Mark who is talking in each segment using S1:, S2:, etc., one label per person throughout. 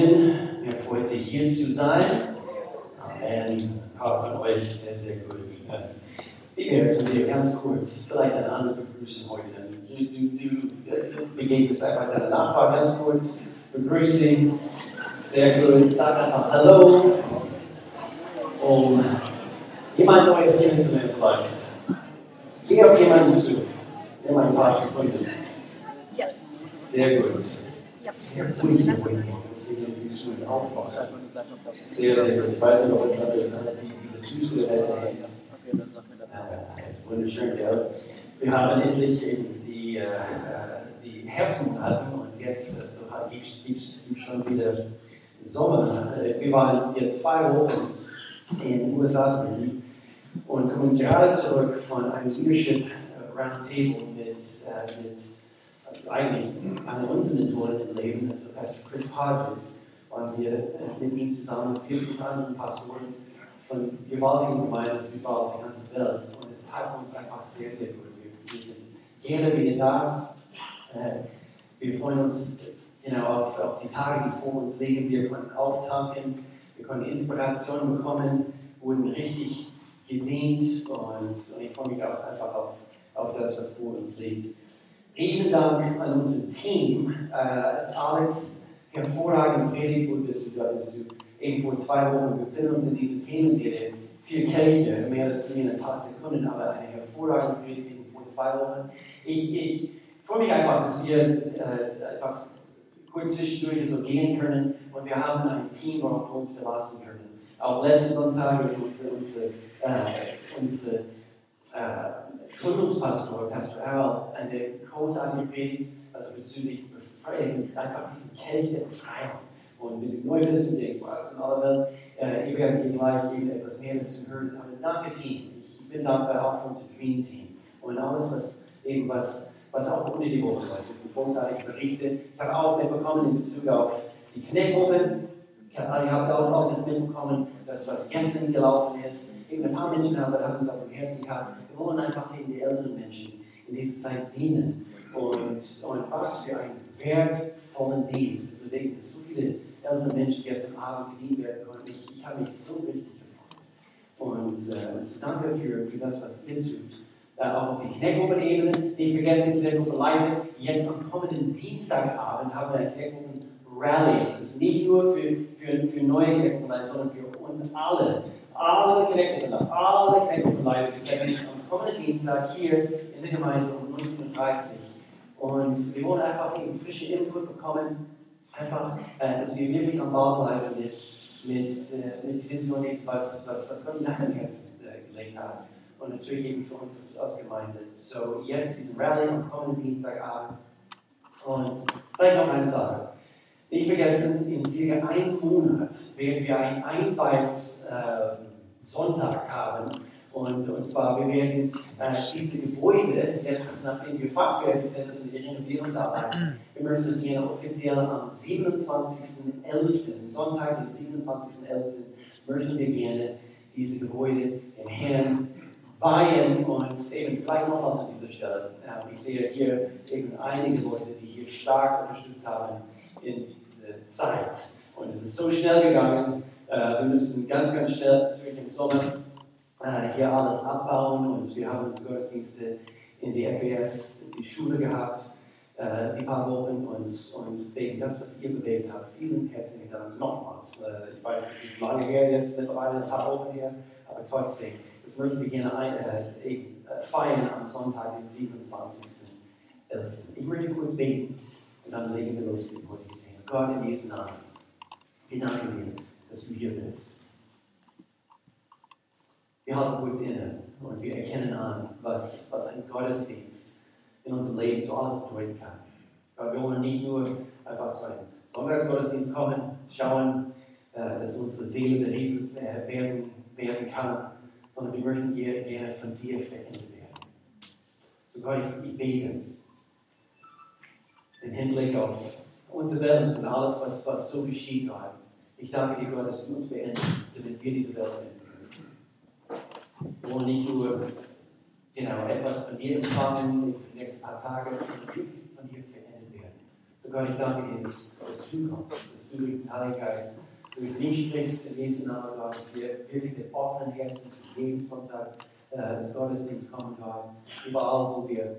S1: Morgen. Mir freut sich hier zu sein. Amen. Ein paar von euch sehr, sehr gut. Ich werde zu dir ganz kurz vielleicht eine andere begrüßen heute. Du, begegnest einfach deinen Nachbar ganz kurz, begrüße ihn. Sehr gut. Sag einfach Hallo. Um jemand Neues kennenzulernen vielleicht. Geh auf jemanden zu. Nimm ein paar Sekunden.
S2: Ja.
S1: Sehr gut.
S2: Ja.
S1: Sehr ruhig Ich weiß nicht, ob es an die Tschüssgeräte hängt. Wir haben endlich eben die, äh, die Herbstmonate und jetzt also, gibt es schon wieder Sommer. Äh, Wir waren jetzt zwei Wochen in den USA und kommen gerade zurück von einem Leadership Roundtable mit, äh, mit eigentlich einer unserer Mentoren im Leben, also Pastor Chris Hodges, waren wir äh, mit ihm zusammen mit 40 anderen Pastoren von gewaltigen Gemeinden überall auf der ganzen Welt. Und es hat uns einfach sehr, sehr gut. Wir, wir sind gerne wieder da. Äh, wir freuen uns genau, auf, auf die Tage, die vor uns liegen. Wir konnten auftanken, wir konnten Inspiration bekommen, wurden richtig gedient und, und ich freue mich auch einfach auf, auf das, was vor uns liegt. Riesen Dank an unser Team. Äh, Alex, hervorragend Predigt, wo bist du da? Bist du vor zwei Wochen wir befinden uns in dieser Themenserie. Vier Kelche, mehr dazu in ein paar Sekunden, aber eine hervorragende Predigt vor zwei Wochen. Ich, ich freue mich einfach, dass wir äh, einfach kurz zwischendurch so gehen können und wir haben ein Team, worauf wir uns verlassen können. Auch letzten Sonntag unsere, unsere, äh, unsere äh, Gründungspastor, Pastor Al, eine großartige Predigt, also bezüglich Befreiung, einfach diesen Kelch der Befreiung. Und wenn du neu bist und denkst, wow, das in aller Welt, äh, ihr werdet hier gleich eben etwas mehr dazu hören. Aber danke, Team. Ich bin dankbar auch für unser Dream Team. Und alles, was eben was, was auch unter die Woche läuft. Großartige Berichte. Ich habe auch mitbekommen in Bezug auf die Kneckgruppen. Ich habe hab auch, auch das mitbekommen, dass was gestern gelaufen ist. Eben ein paar Menschen haben es auf dem Herzen gehabt. Wollen einfach eben die älteren Menschen in dieser Zeit dienen. Und, und was für einen wertvollen Dienst. Also denken, dass so viele ältere Menschen gestern Abend gedient werden konnten. Ich, ich habe mich so richtig gefreut. Und äh, so danke für, für das, was ihr tut. Äh, auch auf die Kneckgruppenebene. Nicht vergessen, die Kneckgruppe Leiter. Jetzt am kommenden Dienstagabend haben wir eine Kneckgruppen Rally. Es ist nicht nur für, für, für neue Kneckgruppenleiter, sondern für uns alle. Alle Kneckgruppenleiter, alle Kneckgruppenleiter. Treffen uns am kommenden Dienstag hier in der Gemeinde um 19.30 Uhr. Und wir wollen einfach eben frische Input bekommen. Einfach, äh, dass wir wirklich am Ball bleiben mit, mit, äh, mit Vision, was, was, was Gott in deinem Herzen äh, gelegt hat. Und natürlich eben für uns als, als Gemeinde. So, jetzt diesen Rallye am kommenden Dienstagabend. Und vielleicht noch eine Sache. Nicht vergessen, in circa einem Monat werden wir einen Einweihungssonntag haben. Und, und zwar, wir werden äh, diese Gebäude, jetzt nachdem wir fast fertig sind, also die Renovierungsarbeit, wir möchten das gerne offiziell am 27.11., Sonntag, den 27.11., möchten wir gerne diese Gebäude im Herrn weihen und eben vielleicht noch was an dieser Stelle. Ähm, ich sehe hier eben einige Leute, die hier stark unterstützt haben in dieser Zeit. Und es ist so schnell gegangen. Äh, wir müssen ganz, ganz schnell natürlich im Sommer äh, hier alles abbauen und wir haben unsere Gottesdienste in die FES, in die Schule gehabt, äh, die paar Wochen und, und wegen das, was ihr bewegt habt. Vielen herzlichen Dank nochmals. Äh, ich weiß, es ist lange her, jetzt mittlerweile ein paar Wochen her, aber trotzdem, das möchten wir gerne ein, äh, äh, feiern am Sonntag, den 27.11. Ich möchte kurz beten und dann legen wir los mit dem heutigen Thema. Gott, in Jesu Namen, wir danken dir, dass du hier bist. Wir halten kurz inne und wir erkennen an, was, was ein Gottesdienst in unserem Leben so alles bedeuten kann. Weil wir wollen nicht nur einfach zu einem Sonntagsgottesdienst kommen, schauen, äh, dass unsere Seele berieselt äh, werden, werden kann, sondern wir möchten gerne von dir verändert werden. So Gott, ich, ich bete im Hinblick auf unsere Welt und alles, was, was so geschieht, Gott. Ich danke dir, Gott, dass du uns beendest, damit wir diese Welt verändern. Wollen nicht nur genau, etwas von dir empfangen für die nächsten paar Tage, sondern wirklich von dir verändert werden. So Gott, ich danke dir, dass, dass du kommst, dass du den Heiligen Geist durch mich sprichst in diesem Namen, Gott, dass wir wirklich mit offenen Herzen zu jedem Sonntag äh, ins Gottesdienst kommen, Gott. Überall, wo wir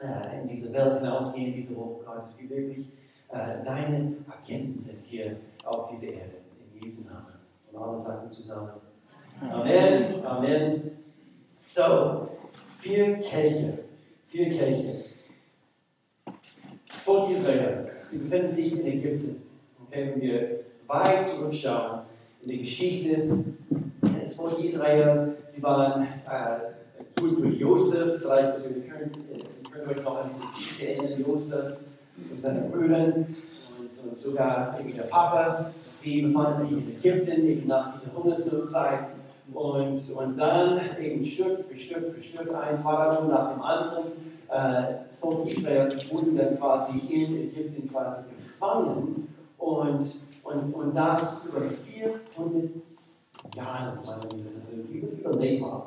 S1: äh, in diese Welt hinausgehen, diese Woche, Gott, dass wir wirklich äh, deine Agenten sind hier auf dieser Erde. In Jesu Namen. Und alle sagen zusammen. Amen. Amen. So, vier Kelche. Vier Kelche. Das Volk Israel, sie befinden sich in Ägypten. Okay, wenn wir weit zurückschauen in die Geschichte des Volk Israel, sie waren äh, gut durch Josef, vielleicht, also wir können, ihr könnt euch noch an diese Geschichte erinnern, Josef und seine Brüder und, und sogar der Papa, sie befanden sich in Ägypten, eben nach dieser Hungersnotzeit. Und, und dann eben Stück für Stück für Stück ein Pharao nach dem anderen. Äh, das Volk Israel wurde dann quasi in Ägypten quasi gefangen und, und, und das über 400 Jahre, meine Liebe, also überleg mal.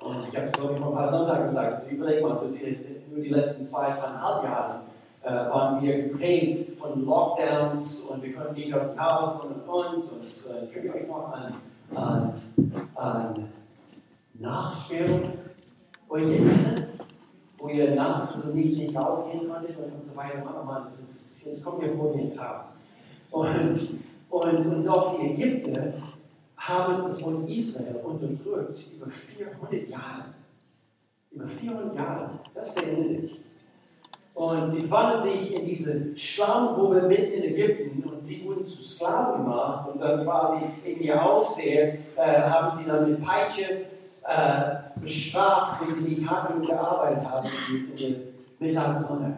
S1: Und ich habe es, glaube vor ein paar Sonntagen gesagt, also überleg mal, so die, nur die letzten zwei, zweieinhalb Jahre äh, waren wir geprägt von Lockdowns und wir konnten nicht aus dem Haus und und und. Und äh, könnt euch noch an, an, Nachsperrung euch erinnern? Wo ihr nachts so nicht, nicht rausgehen konntet und, und so weiter. Oh Mann, das, kommt mir vor wie ein Tag. Und, und, und auch die Ägypter haben das Volk Israel unterdrückt über 400 Jahre. Über 400 Jahre. Das verändert sich. Und sie fanden sich in diese Schlammgrube mitten in Ägypten und sie wurden zu Sklaven gemacht und dann quasi in ihr Aufseher äh, haben sie dann mit Peitsche äh, bestraft, wenn sie nicht hart genug gearbeitet haben in der Mittagssonne.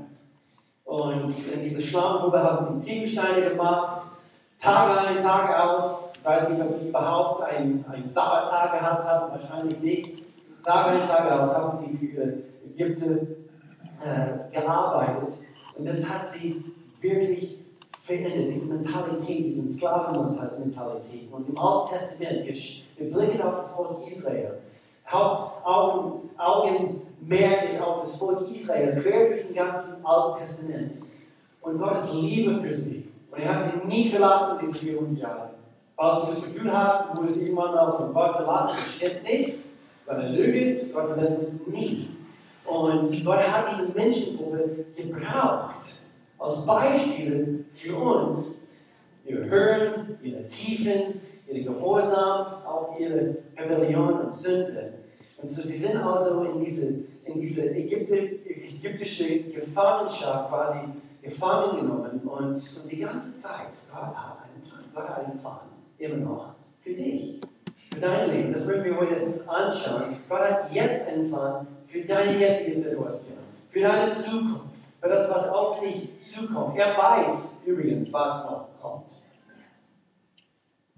S1: Und in diese Schlammgrube haben sie Ziegelsteine gemacht, Tage ein, Tage aus. Ich weiß nicht, ob sie überhaupt einen, einen Sabbattag gehabt haben, wahrscheinlich nicht. Tage ein, Tage aus haben sie für Ägypten äh, gearbeitet. Und das hat sie wirklich verändert, diese Mentalität, diese Sklavenmentalität. Und im Alten Testament, wir, blicken auf das Volk Israel. Hauptaugenmerk ist auf das Volk Israel, quer durch den ganzen Alten Testament. Und Gottes Liebe für sie. Und er hat sie nie verlassen, diese 400 Jahre. Falls du das Gefühl hast, du wurdest irgendwann auf den Gott verlassen, das stimmt nicht. Das ist eine Lüge, Gott verlässt uns nie. Und Gott hat diese Menschengruppe gebraucht als Beispiele für uns. Ihre Höhen, ihre Tiefen, ihre Gehorsam, auch ihre Rebellion und Sünde. Und so sie sind also in diese, in diese ägyptische Gefangenschaft quasi gefangen genommen. Und, und die ganze Zeit, Gott hat einen Plan. Gott hat einen Plan, immer noch, für dich, für dein Leben. Das werden wir heute anschauen. Gott hat jetzt einen Plan für deine jetzige Situation, für deine Zukunft, für das, was auf dich zukommt. Er weiß übrigens, was noch kommt.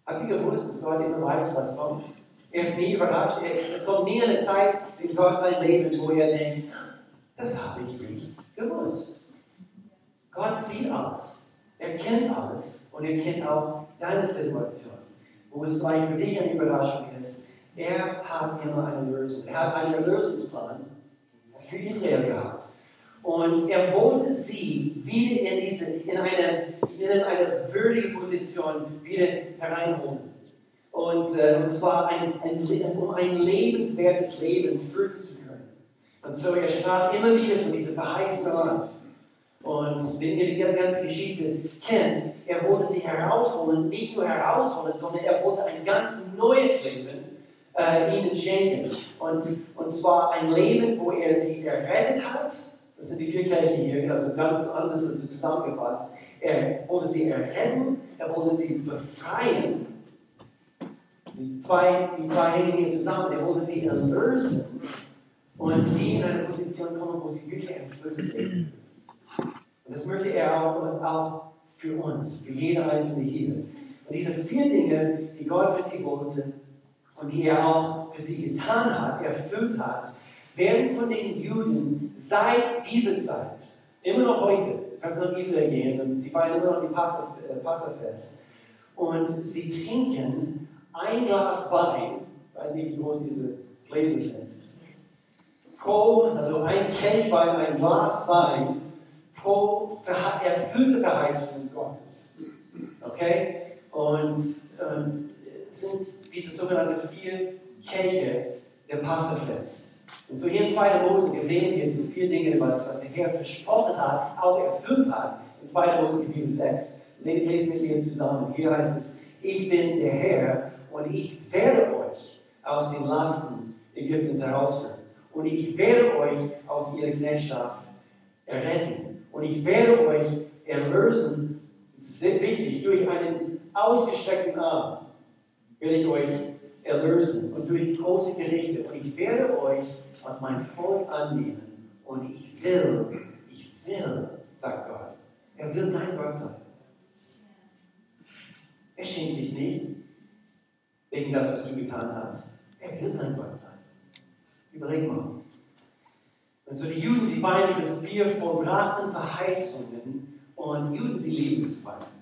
S1: Habt ihr gewusst, dass Gott immer weiß, was kommt? Er ist nie überrascht. Es kommt nie eine Zeit in Gott sein Leben, wo er denkt, das habe ich nicht gewusst. Gott sieht alles. Er kennt alles und er kennt auch deine Situation, wo es vielleicht für dich eine Überraschung ist. Er hat immer eine Lösung. Er hat einen Lösungsplan für Israel gehabt. Und er wollte sie wieder in diese, in eine, ich nenne es eine würdige Position, wieder hereinholen. Und, äh, und zwar ein, ein, um ein lebenswertes Leben führen zu können. Und so, er sprach immer wieder von diesem verheißenen Land. Und wenn ihr die ganze Geschichte kennt, er wollte sie herausholen, nicht nur herausholen, sondern er wollte ein ganz neues Leben äh, ihnen schenken. Und, und zwar ein Leben, wo er sie errettet hat. Das sind die vier Kirchen hier, also ganz anders ist zusammengefasst. Er wollte sie erretten, er wollte sie befreien. Die zwei, die zwei hängen hier zusammen. Er wollte sie erlösen und sie in eine Position kommen, wo sie wirklich erfüllt sind. Und das möchte er auch, auch für uns, für jede einzelne hier. Und diese vier Dinge, die Gott für sie wollte, und die er auch für sie getan hat, erfüllt hat, werden von den Juden seit dieser Zeit, immer noch heute, du kannst nach Israel gehen und sie feiern immer noch die äh, Passafest. Und sie trinken ein Glas Wein, ich weiß nicht, wie groß diese Gläser sind, pro, also ein Kelch Wein, ein Glas Wein, pro erfüllte Verheißung Gottes. Okay? Und, und sind diese sogenannten vier Kelche der Passafest. Und so hier in 2. Mose sehen wir diese vier Dinge, was, was der Herr versprochen hat, auch erfüllt hat. In 2. Mose Kapitel 6. Lesen mit mir zusammen. Hier heißt es, ich bin der Herr und ich werde euch aus den Lasten Ägyptens herausführen. Und ich werde euch aus ihrer Knechtschaft erretten. Und ich werde euch erlösen, das ist sehr wichtig, durch einen ausgestreckten Arm werde ich euch erlösen und durch große Gerichte. Und ich werde euch als mein Volk annehmen. Und ich will, ich will, sagt Gott, er will dein Gott sein. Er schämt sich nicht wegen das, was du getan hast. Er will dein Gott sein. Überleg mal. Und so die Juden, sie feiern diese vier vollbrachten Verheißungen und Juden, sie lieben zu feiern.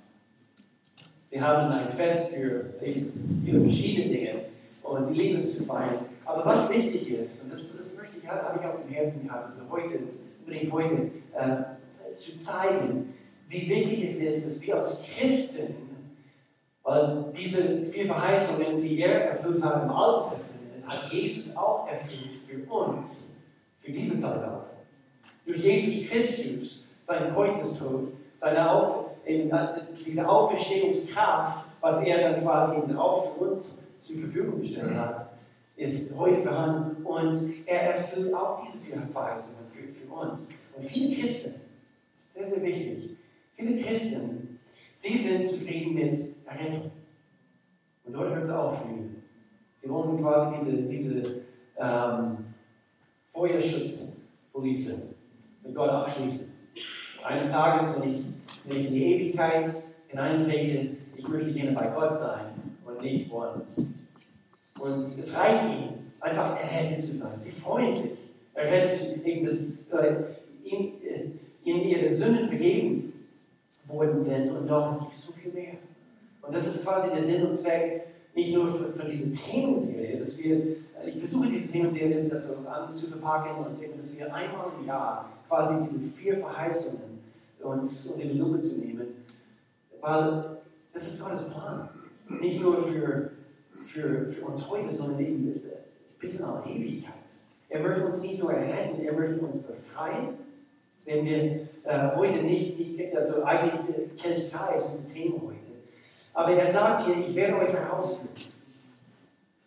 S1: Sie haben ein Fest für viele verschiedene Dinge und sie lieben es zu feiern. Aber was wichtig ist, und das, das möchte ich, habe ich auf dem Herzen gehabt, also heute, unbedingt heute äh, zu zeigen, wie wichtig es ist, dass wir als Christen, weil diese vier Verheißungen, die er erfüllt hat im Alten Testament, hat Jesus auch erfüllt für uns, für diese Zeit auch. Durch Jesus Christus, seinen Kreuzestod, seine Auf, in, diese Auferstehungskraft, was er dann quasi für uns zur Verfügung gestellt hat, ist heute vorhanden und er erfüllt auch diese Verheißungen für, für uns. Und viele Christen, sehr, sehr wichtig, viele Christen, sie sind zufrieden mit Errettung. Und dort hört es auf. Sie wollen quasi diese, diese ähm, Feuerschutzpolice mit Gott abschließen. Eines Tages, wenn ich, wenn ich in die Ewigkeit hineintrete, ich möchte gerne bei Gott sein und nicht woanders. Und es reicht ihnen, einfach errettet zu sein. Sie freuen sich, errettet zu sein, dass ihnen, äh, ihre Sünden vergeben worden sind. Und doch, es gibt so viel mehr. Und das ist quasi der Sinn und Zweck nicht nur von, von dieser Themenserie, dass wir, äh, ich versuche diese Themenserie das anders zu verpacken und dass wir einmal im Jahr quasi diese vier Verheißungen uns unter die Lupe zu nehmen, weil das ist Gottes Plan. Nicht nur für, für, für uns heute, sondern eben bis in alle Ewigkeit. Er möchte uns nicht nur erretten, er möchte uns befreien. Das werden wir äh, heute nicht, nicht, also eigentlich äh, Kirchkreis, ist unser Thema heute. Aber er sagt hier, ich werde euch herausführen.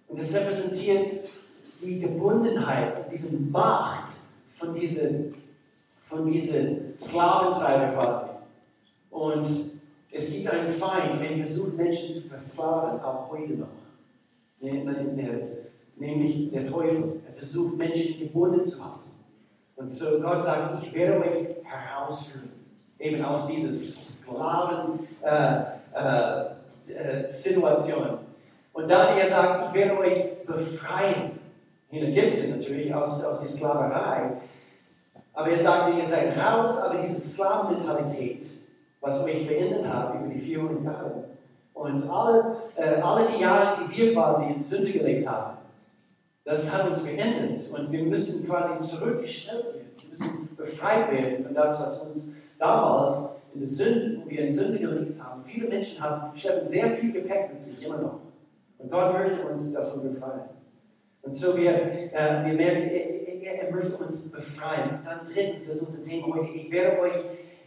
S1: Und das repräsentiert die Gebundenheit, diese Macht von diesen, von diesen Sklaventreiber quasi. Und es gibt einen Feind, der versucht, Menschen zu versklaven, auch heute noch. Nämlich der Teufel. Er versucht, Menschen gebunden zu haben. Und so Gott sagt, ich werde euch herausführen. Eben aus dieser Sklaven, äh, äh, äh. Und dann er sagt, ich werde euch befreien. In Ägypten natürlich, aus, aus der Sklaverei. Aber er sagte, ihr seid raus, aber diese Sklavenmentalität, was euch verändert hat über die 400 Jahre. Und alle, äh, alle die Jahre, die wir quasi in Sünde gelebt haben, das hat uns verändert. Und wir müssen quasi zurückgestellt werden. Wir müssen befreit werden von das, was uns damals in der Sünde, wo wir in Sünde gelebt haben. Viele Menschen haben, schleppen sehr viel Gepäck mit sich immer noch. Und Gott möchte uns davon befreien. Und so wir, äh, wir merken, er, er, möchte uns befreien. Dann drittens, das ist unser Thema heute, ich werde euch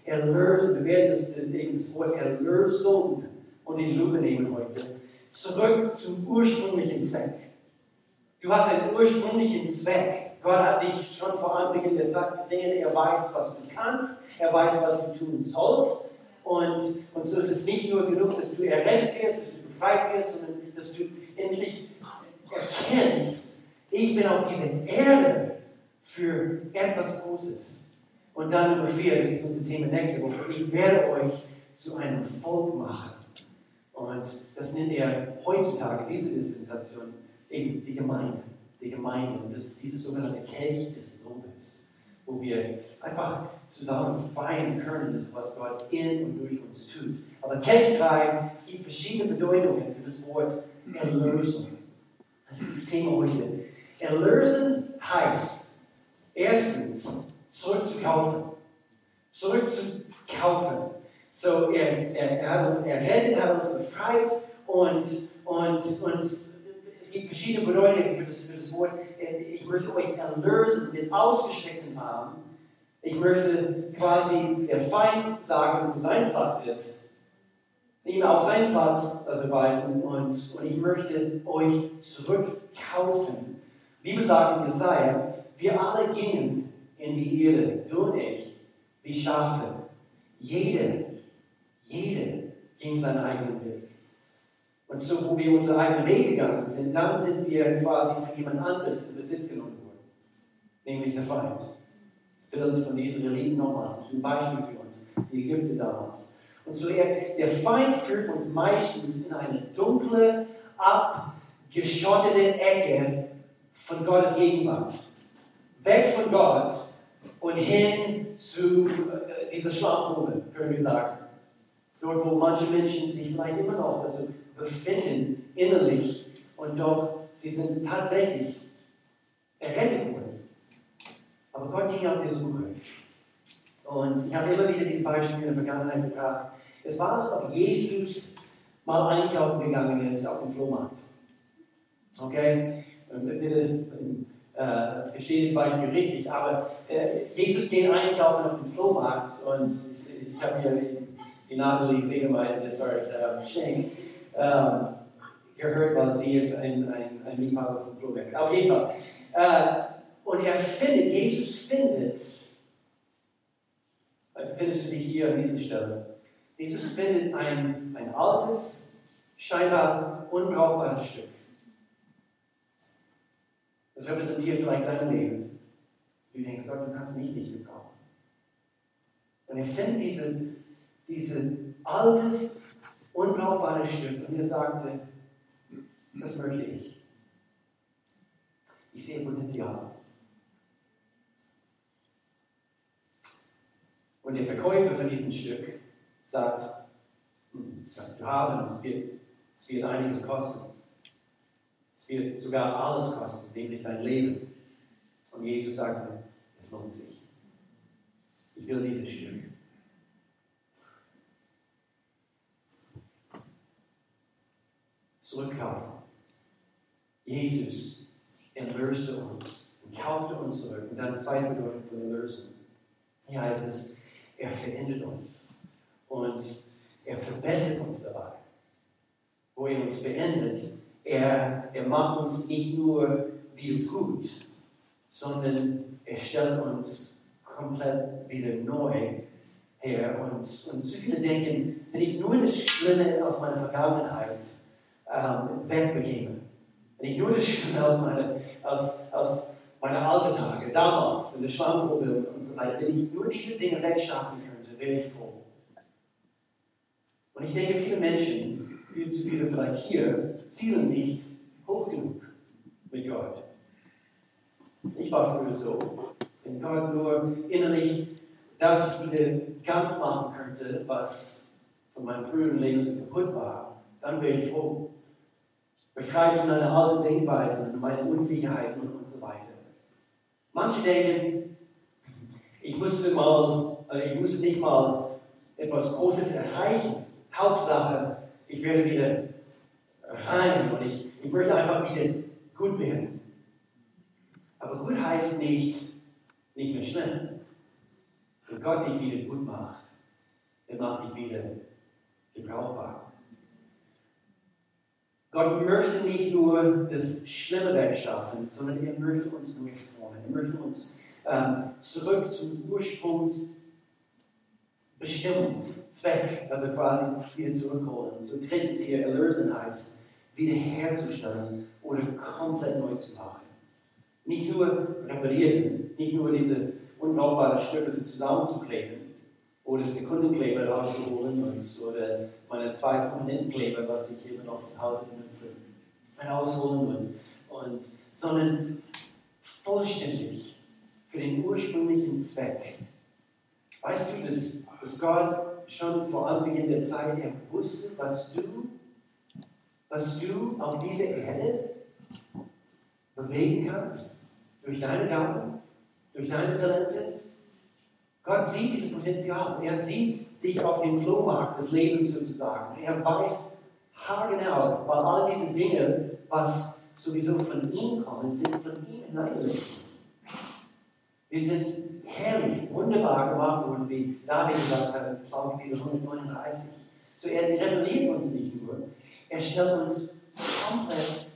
S1: erlösen. Wir werden das, das, das Wort Erlösung und die Lupe nehmen heute. Zurück zum ursprünglichen Zweck. Du hast einen ursprünglichen Zweck. Gott hat dich schon vor Anbeginn der Zeit gesehen. Er weiß, was du kannst. Er weiß, was du tun sollst. Und, und so ist es nicht nur genug, dass du errettet wirst, dass du befreit wirst, sondern dass du endlich erkennst, ich bin auf dieser Erde für etwas Großes. Und dann Nummer vier, das ist unser Thema nächste Woche, ich werde euch zu einem Volk machen. Und das nennt er heutzutage, diese Dispensation, eben die Gemeinde die Gemeinde. Und das ist diese sogenannte Kelch des Lobes, wo wir einfach zusammen feiern können, was Gott in und durch uns tut. Aber Kelch 3, es gibt verschiedene Bedeutungen für das Wort Erlösung. Das ist das Thema heute. Erlösen heißt, erstens, zurückzukaufen. Zurückzukaufen. So, er, er, er hat uns errettet, er hat uns befreit und, und, und es gibt verschiedene Bedeutungen für das, für das Wort. Ich möchte euch erlösen mit ausgestreckten Armen. Ich möchte quasi der Feind sagen, wo sein Platz ist. Ihm auf seinen Platz also weisen und, und ich möchte euch zurückkaufen. Wie sagt in Jesaja, wir alle gingen in die Irre, du und ich, wie Schafe. Jede, jede ging seinen eigenen Weg. Und so, wo wir unsere eigenen Weg gegangen sind, dann sind wir quasi von jemand anderes in Besitz genommen worden, nämlich der Feind. Das Bild von den Israeliten nochmals, das ist ein Beispiel für uns, die Ägypter damals. Und so er, der Feind führt uns meistens in eine dunkle, abgeschottete Ecke von Gottes Gegenwart. Weg von Gott und hin zu äh, dieser Schlafgrube, können wir sagen. Dort, wo manche Menschen sich vielleicht immer noch also befinden, innerlich, und doch sie sind tatsächlich errettet worden. Aber Gott ging auf die Suche. Und ich habe immer wieder dieses Beispiel in der Vergangenheit gebracht. Es war so, ob Jesus mal einkaufen gegangen ist auf dem Flohmarkt. Okay? Bitte äh, das Beispiel richtig, aber äh, Jesus geht einkaufen auf dem Flohmarkt und ich, ich habe hier die, die Nathalie Segemeyer, das war äh, Schenk, ähm, gehört, weil sie ist ein, ein, ein Liebhaber von Flohmarkt. Auf jeden Fall. Äh, und er findet, Jesus findet, findest du dich hier an dieser Stelle, Jesus findet ein, ein altes, scheinbar unbrauchbares Stück. Das repräsentiert vielleicht dein Leben. Du denkst, Gott, du kannst mich nicht gebrauchen. Und er findet diese, diese altes, unbrauchbares Stück und er sagte, das möchte ich. Ich sehe Potenzial. Und der Verkäufer von diesem Stück sagt, hm, das kannst du haben, es wird, es wird einiges kosten. Wird sogar alles kosten, nämlich dein Leben. Und Jesus sagte, es lohnt sich. Ich will dieses Stück. Zurückkaufen. Jesus erlöste uns und kaufte uns zurück. Und dann zweite Bedeutung von Erlösung. Hier heißt es, er verändert uns und er verbessert uns dabei. Wo er uns verändert, er, er macht uns nicht nur wieder gut, sondern er stellt uns komplett wieder neu her. Und, und so viele denken, wenn ich nur das Schlimme aus meiner Vergangenheit ähm, wegbegebe, wenn ich nur das Schlimme aus meiner, aus, aus meiner alten Tage, damals in der Schlammgrube und so weiter, wenn ich nur diese Dinge wegschaffen könnte, wäre ich froh. Und ich denke, viele Menschen, viel zu viele vielleicht hier, zielen nicht hoch genug mit Gott. Ich war früher so. Wenn Gott nur innerlich das wieder ganz machen könnte, was von meinem früheren Leben so kaputt war, dann wäre ich froh. Befreit von einer alten Denkweise und meinen Unsicherheiten und, so weiter. Manche denken, ich musste mal, also ich musste nicht mal etwas Großes erreichen, Hauptsache, ich werde wieder rein und ich, ich möchte einfach wieder gut werden. Aber gut heißt nicht, nicht mehr schnell. Wenn Gott dich wieder gut macht, er macht dich wieder gebrauchbar. Gott möchte nicht nur das Schlimme wegschaffen, sondern er möchte uns neu formen. Er möchte uns ähm, zurück zum Ursprungs Bestimmungszweck, also quasi wieder zurückholen. So drittens hier erlösen heißt, wiederherzustellen oder komplett neu zu machen. Nicht nur reparieren, nicht nur diese unbrauchbaren Stücke zusammenzukleben oder Sekundenkleber rauszuholen oder meine zwei Komponentenkleber, was ich immer noch zu Hause benutze, herausholen und, und sondern vollständig für den ursprünglichen Zweck. Weißt du, dass dass Gott schon vor Anbeginn der Zeit, er wusste, was du, was du auf dieser Erde bewegen kannst, durch deine Gaben, durch deine Talente. Gott sieht dieses Potenzial. Er sieht dich auf den Flohmarkt des Lebens sozusagen. Er weiß haargenau, weil all diese Dinge, was sowieso von ihm kommen, sind von ihm hineingelegt. Wir sind herrlich, wunderbar gemacht worden, wie David gesagt hat in Psalm 139. So er repariert uns nicht nur, er stellt uns komplett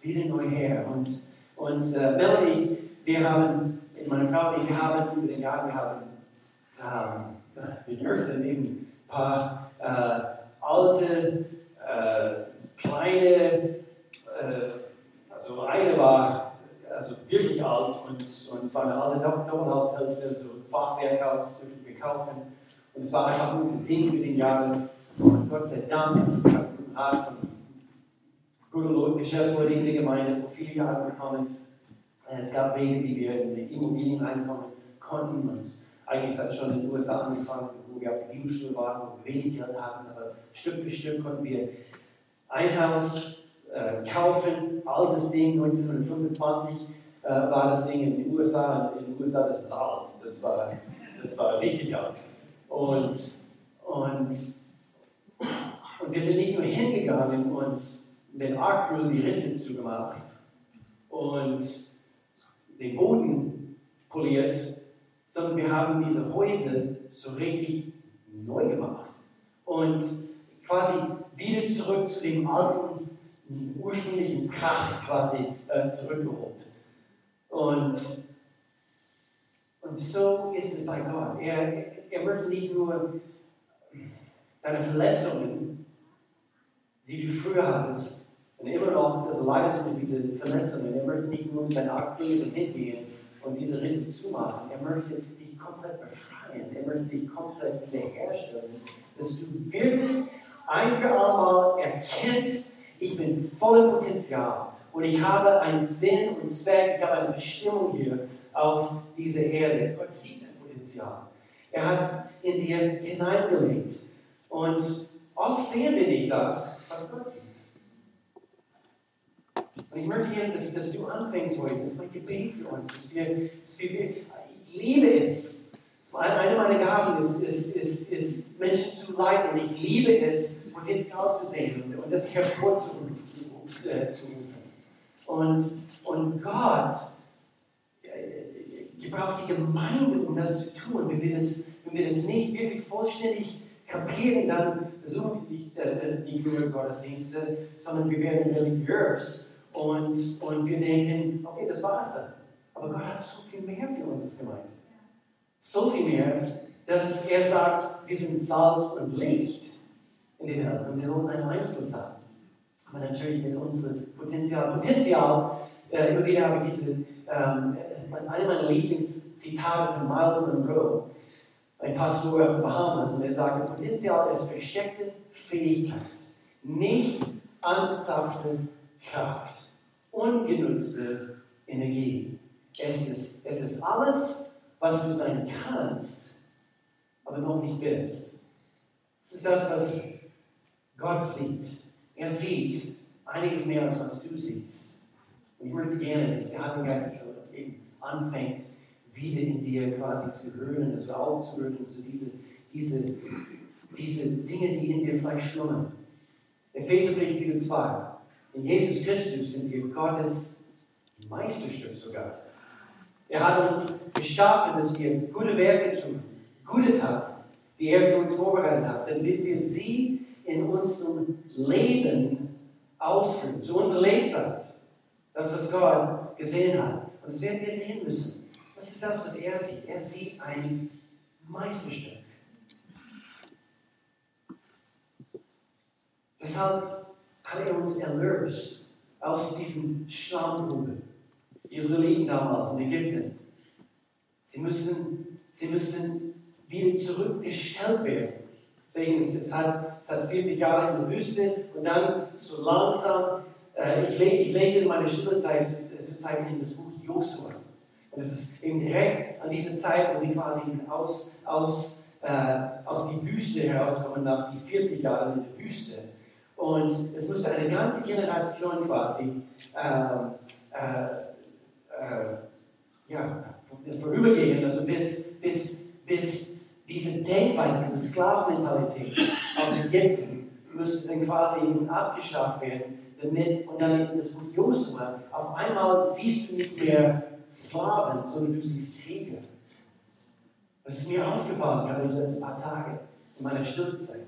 S1: wieder neu her. Und, und äh, Melanie, wir haben, meine Frau wir haben über den Jahr, wir haben, äh, wir dürften eben ein paar äh, alte, äh, kleine, äh, also eine war also wirklich alt und, und es war eine alte Doppelhaushälfte, so ein Fachwerkhaus, wir kaufen. Und es war einfach unser Ding mit den Jahren. Und Gott sei Dank, ich habe einen Rat von guten Geschäftsleuten in der Gemeinde vor vielen Jahren bekommen. Es gab Wege, wie wir in Immobilien reinkommen konnten. Und eigentlich hat es schon in den USA angefangen, wo wir auf der Bibelschule waren, wir wenig Geld hatten, aber Stück für Stück konnten wir ein Haus äh, kaufen, altes Ding, 1925 äh, war das Ding in den USA. In den USA, das ist alt, das war, das war richtig alt. Und, und, und wir sind nicht nur hingegangen und den Acryl die Risse zugemacht und den Boden poliert, sondern wir haben diese Häuser so richtig neu gemacht und quasi wieder zurück zu dem alten, ursprünglichen Kraft quasi äh, zurückgeholt. Und, und so ist es bei Gott. Er, er möchte nicht nur deine Verletzungen, die du früher hattest, und immer noch also leidest du diese Verletzungen. Er möchte nicht nur deine Ablösung hingehen und diese Risse zumachen. Er möchte dich komplett befreien. Er möchte dich komplett wiederherstellen, dass du wirklich ein für allemal erkennst, ich bin voller Potenzial und ich habe einen Sinn und Zweck, ich habe eine Bestimmung hier auf dieser Erde. Gott sieht dein Potenzial. Er hat es in dir hineingelegt. Und oft sehen wir nicht das, was Gott sieht. Und ich möchte gerne, dass, dass, du anfängst heute, das ist mein Gebet für uns, dass wir, dass wir ich liebe es. Eine meiner Gaben ist, ist, ist, ist, Menschen zu leiten und ich liebe es, Potenzial zu sehen und, und das hervorzurufen. Äh, und, und Gott gebraucht die Gemeinde, um das zu tun. Wenn wir das, wenn wir das nicht wirklich vollständig kapieren, dann besuchen wir nicht, äh, nicht nur Gottesdienste, sondern wir werden religiös und, und wir denken, okay, das war's dann. Aber Gott hat so viel mehr für uns als Gemeinde. So viel mehr, dass er sagt, wir sind Salz und Licht in der Welt und wir sollen einen Einfluss haben. Aber natürlich mit unserem Potenzial. Potenzial, äh, immer wieder habe ich diese, ähm, eine meiner Lieblingszitate von Miles Monroe, ein Pastor auf den Bahamas, und er sagte, Potenzial ist versteckte Fähigkeit, nicht angezapfte Kraft, ungenutzte Energie. Es ist, es ist alles, was du sein kannst, aber noch nicht bist. Es ist das, was Gott sieht. Er sieht einiges mehr, als was du siehst. Und ich möchte gerne, dass der Heilige Geist anfängt, wieder in dir quasi zu hören, also aufzuhören, so diese, diese, diese Dinge, die in dir vielleicht schlummern. Epheserbrief Kapitel 2. In Jesus Christus sind wir Gottes Meisterstück sogar. Er hat uns geschaffen, dass wir gute Werke tun, gute Taten, die er für uns vorbereitet hat, damit wir sie in unserem Leben ausführen, zu unserer Lebzeit. Das, was Gott gesehen hat. Und das werden wir sehen müssen. Das ist das, was er sieht. Er sieht ein Meisterstück. Deshalb hat er uns erlöst aus diesen Schlammgruben. Die Israeliten damals in Ägypten. Sie müssten, sie müssten wieder zurückgestellt werden. Deswegen ist es hat, es hat 40 Jahre in der Wüste und dann so langsam, äh, ich, le ich, lese in meiner Stillezeit zur Zeit in das Buch Josua. Und es ist eben direkt an dieser Zeit, wo sie quasi aus, aus, äh, aus die Wüste herauskommen, nach die 40 Jahre in der Wüste. Und es musste eine ganze Generation quasi ähm, äh, äh, ja, vorübergehen, also bis, bis, bis diese Denkweise, diese Sklavenmentalität aus Ägypten müsste dann quasi abgeschafft werden, damit, und dann das Buch Josua, auf einmal siehst du nicht mehr Sklaven, sondern du siehst Krieger. Das ist mir aufgefallen, gerade die letzten paar Tage in meiner Stillzeit.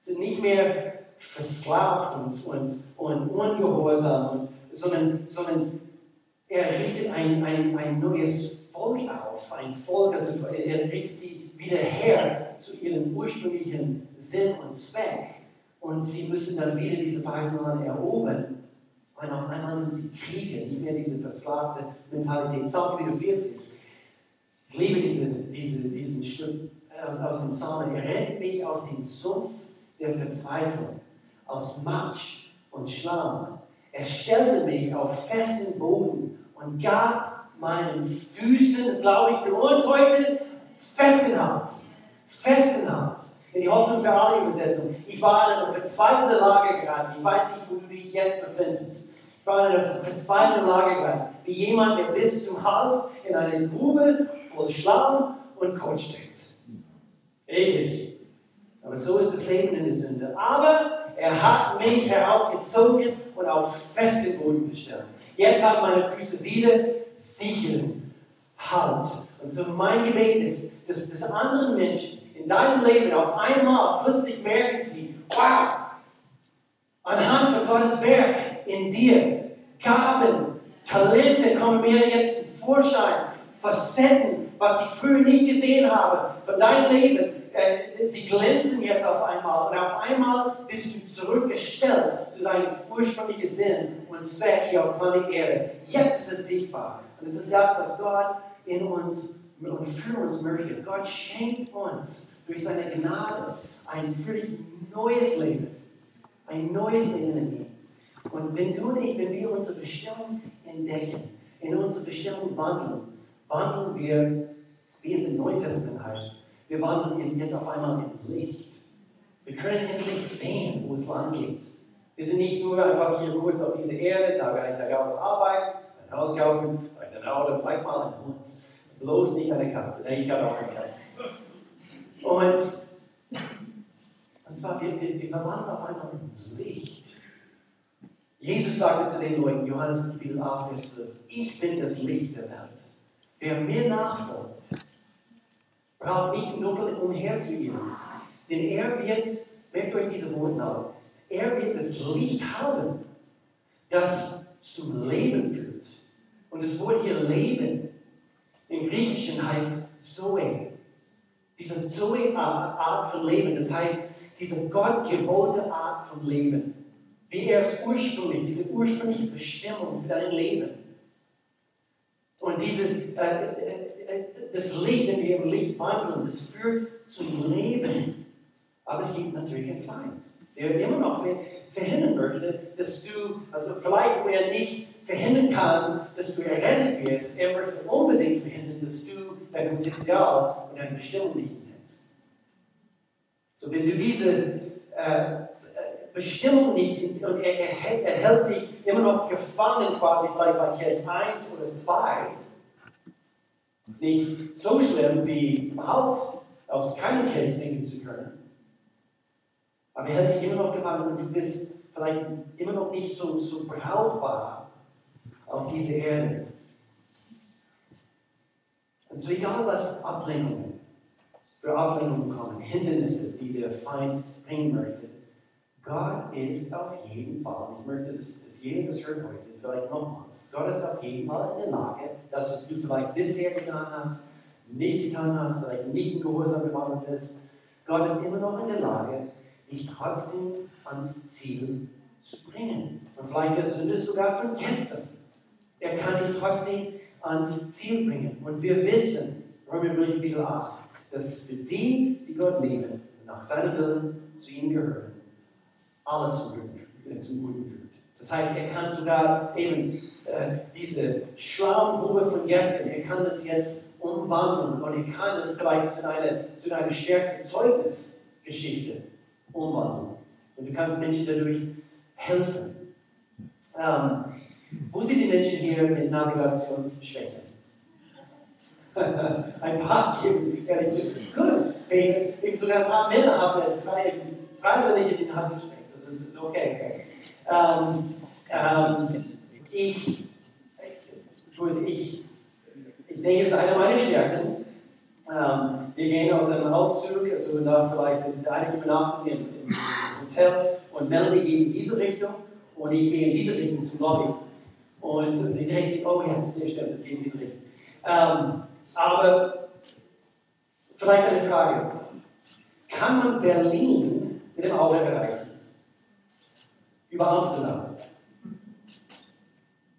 S1: Sind nicht mehr versklavt und, und, und ungehorsam, sondern, sondern er richtet ein, ein, ein neues Volk auf, ein Volk, also er richtet sie wieder her zu ihrem ursprünglichen Sinn und Zweck. Und sie müssen dann wieder diese Verheißungen erobern. Und auf einmal sind sie Kriege, nicht mehr diese versklavte Mentalität. Psalm 44. Ich liebe diese, diese, diesen Stück äh, aus dem Psalm. Er rettet mich aus dem Sumpf der Verzweiflung, aus Matsch und Schlamm. Er stellte mich auf festen Boden und gab meinen Füßen, das glaube ich für uns heute, festen. Festen Halt. In die Hoffnung für alle Übersetzung. Ich war in einer verzweifelten Lage geraten. Ich weiß nicht, wo du dich jetzt befindest. Ich war in einer verzweifelten Lage geraten. Wie jemand, der bis zum Hals in eine Grube voll Schlamm und Kot steckt. Eklig. Aber so ist das Leben in der Sünde. Aber er hat mich herausgezogen und auf festen Boden gestellt. Jetzt haben meine Füße wieder sicheren Halt. Und so mein Gebet ist, dass, dass andere Menschen in deinem Leben auf einmal plötzlich merken sie, wow, anhand von Gottes Werk in dir, Gaben, Talente kommen mir jetzt in Vorschein, Facetten, was ich früher nicht gesehen habe von deinem Leben. Äh, sie glänzen jetzt auf einmal und auf einmal bist du zurückgestellt zu deinem ursprünglichen Sinn und Zweck hier auf Planet Erde. Jetzt ist es sichtbar. Und es ist das, was Gott in uns und für uns möchte. Gott schenkt uns durch seine Gnade ein völlig neues Leben. Ein neues Leben in ihm. Und wenn du und ich, wenn wir unsere Bestimmung entdecken, in unsere Bestimmung wandeln, wandeln wir, wie es im Neuen Testament heißt, wir wandeln jetzt auf einmal im Licht. Wir können endlich sehen, wo es lang geht. Wir sind nicht nur einfach hier kurz auf dieser Erde, Tag ein, Tag aus Arbeit, ein Haus ein Auto, vielleicht mal ein Hund. Bloß nicht eine Katze. Nee, ich habe auch eine Katze. Und, und zwar, wir, wir, wir waren auf einmal Licht. Jesus sagte zu den Leuten, Johannes Kapitel 8, Vers 12, ich bin das Licht der Welt. Wer mir nachfolgt, braucht nicht nur umherzuirren. Denn er wird, merkt euch diese Worte er wird das Licht haben, das zum Leben führt. Das Wort hier Leben im Griechischen heißt Zoe. Diese Zoe-Art von Leben, das heißt, diese gottgewollte Art von Leben. Wie er es ursprünglich, diese ursprüngliche Bestimmung für dein Leben. Und diese, äh, äh, das Licht, wenn wir im Licht wandeln, das führt zum Leben. Aber es gibt natürlich einen Feind, der immer noch verhindern möchte, dass du, also vielleicht wo er nicht verhindern kann, dass du errettet wirst, er möchte unbedingt verhindern, dass du dein Potenzial und deine Bestimmung nicht kennst. So, wenn du diese äh, Bestimmung nicht, und er, er, er, hält dich immer noch gefangen quasi vielleicht bei Kirche 1 oder 2, das ist nicht so schlimm, wie überhaupt aus keiner Kirche denken zu können. Aber er hält dich immer noch gefangen und du bist vielleicht immer noch nicht so, so brauchbar auf dieser Erde. Und so egal was Ablehnungen, für Ablehnungen kommen, Hindernisse, die der Feind bringen möchte, Gott ist auf jeden Fall, ich möchte, dass, dass jeder das hört heute, vielleicht nochmals, Gott ist auf jeden Fall in der Lage, das, was du vielleicht bisher getan hast, nicht getan hast, vielleicht nicht in Gehorsam geworden bist, Gott ist immer noch in der Lage, dich trotzdem ans Ziel zu bringen. Und vielleicht das Sünde sogar von gestern. Er kann dich trotzdem ans Ziel bringen. Und wir wissen, Römerbrief Kapitel 8, dass für die, die Gott lieben, nach seinem Willen zu ihm gehören, alles zum Guten, zum Guten führt. Das heißt, er kann sogar eben äh, diese Schlammgrube von gestern, er kann das jetzt umwandeln und er kann das vielleicht zu einer, zu einer stärksten Zeugnisgeschichte umwandeln. Und du kannst Menschen dadurch helfen. Ähm, wo sind die Menschen hier mit Navigationsschwächen? ein paar geben, ehrlich zu können. Eben sogar ein paar Männer haben frei, freiwillig in die Hand gesteckt. Das ist okay. Ähm, ähm, ich, ich, ich denke, es ist eine meiner Stärken. Ähm, wir gehen aus einem Aufzug, also nach vielleicht einige Übernachtungen im, im Hotel und Melanie geht in diese Richtung und ich gehe in diese Richtung zum Lobby. Und sie denkt sich, oh ja, das ist stimmt, es geht in diese Richtung. Ähm, aber vielleicht eine Frage. Kann man Berlin mit dem Auto erreichen? Über Amsterdam?